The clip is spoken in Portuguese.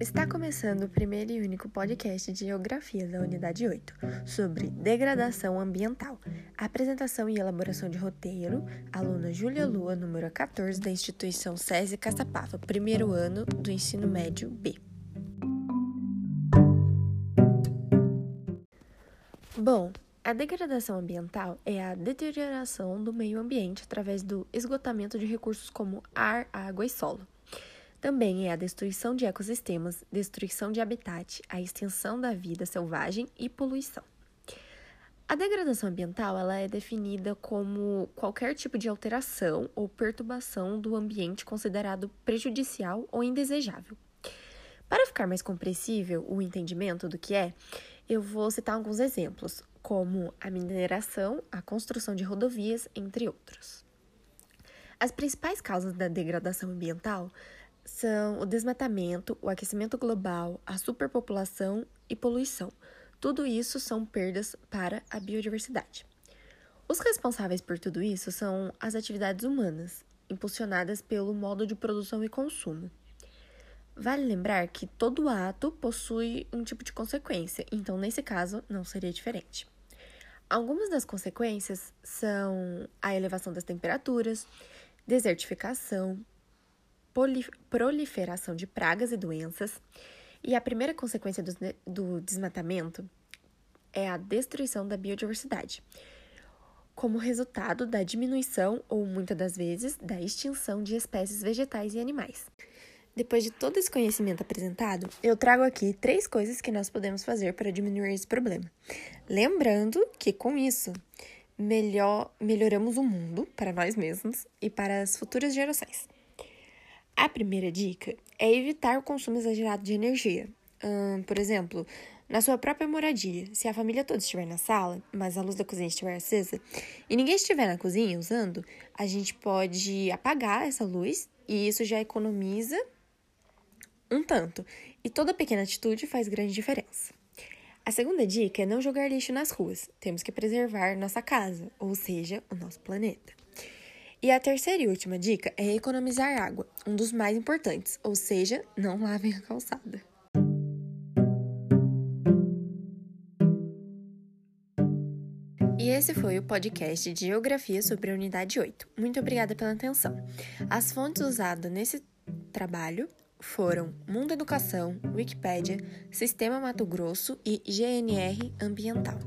Está começando o primeiro e único podcast de Geografia da Unidade 8, sobre degradação ambiental. Apresentação e elaboração de roteiro, aluna Júlia Lua, número 14, da instituição SESI Caçapava, primeiro ano do ensino médio B. Bom, a degradação ambiental é a deterioração do meio ambiente através do esgotamento de recursos como ar, água e solo. Também é a destruição de ecossistemas, destruição de habitat, a extensão da vida selvagem e poluição. A degradação ambiental ela é definida como qualquer tipo de alteração ou perturbação do ambiente considerado prejudicial ou indesejável. Para ficar mais compreensível o entendimento do que é, eu vou citar alguns exemplos, como a mineração, a construção de rodovias, entre outros. As principais causas da degradação ambiental são o desmatamento, o aquecimento global, a superpopulação e poluição. Tudo isso são perdas para a biodiversidade. Os responsáveis por tudo isso são as atividades humanas, impulsionadas pelo modo de produção e consumo. Vale lembrar que todo ato possui um tipo de consequência, então nesse caso não seria diferente. Algumas das consequências são a elevação das temperaturas, desertificação, proliferação de pragas e doenças. E a primeira consequência do, do desmatamento é a destruição da biodiversidade, como resultado da diminuição ou muitas das vezes da extinção de espécies vegetais e animais. Depois de todo esse conhecimento apresentado, eu trago aqui três coisas que nós podemos fazer para diminuir esse problema. Lembrando que com isso, melhor, melhoramos o mundo para nós mesmos e para as futuras gerações. A primeira dica é evitar o consumo exagerado de energia. Hum, por exemplo, na sua própria moradia, se a família toda estiver na sala, mas a luz da cozinha estiver acesa, e ninguém estiver na cozinha usando, a gente pode apagar essa luz e isso já economiza um tanto, e toda pequena atitude faz grande diferença. A segunda dica é não jogar lixo nas ruas. Temos que preservar nossa casa, ou seja, o nosso planeta. E a terceira e última dica é economizar água, um dos mais importantes, ou seja, não lavem a calçada. E esse foi o podcast de Geografia sobre a Unidade 8. Muito obrigada pela atenção. As fontes usadas nesse trabalho foram Mundo Educação, Wikipédia, Sistema Mato Grosso e GNR Ambiental.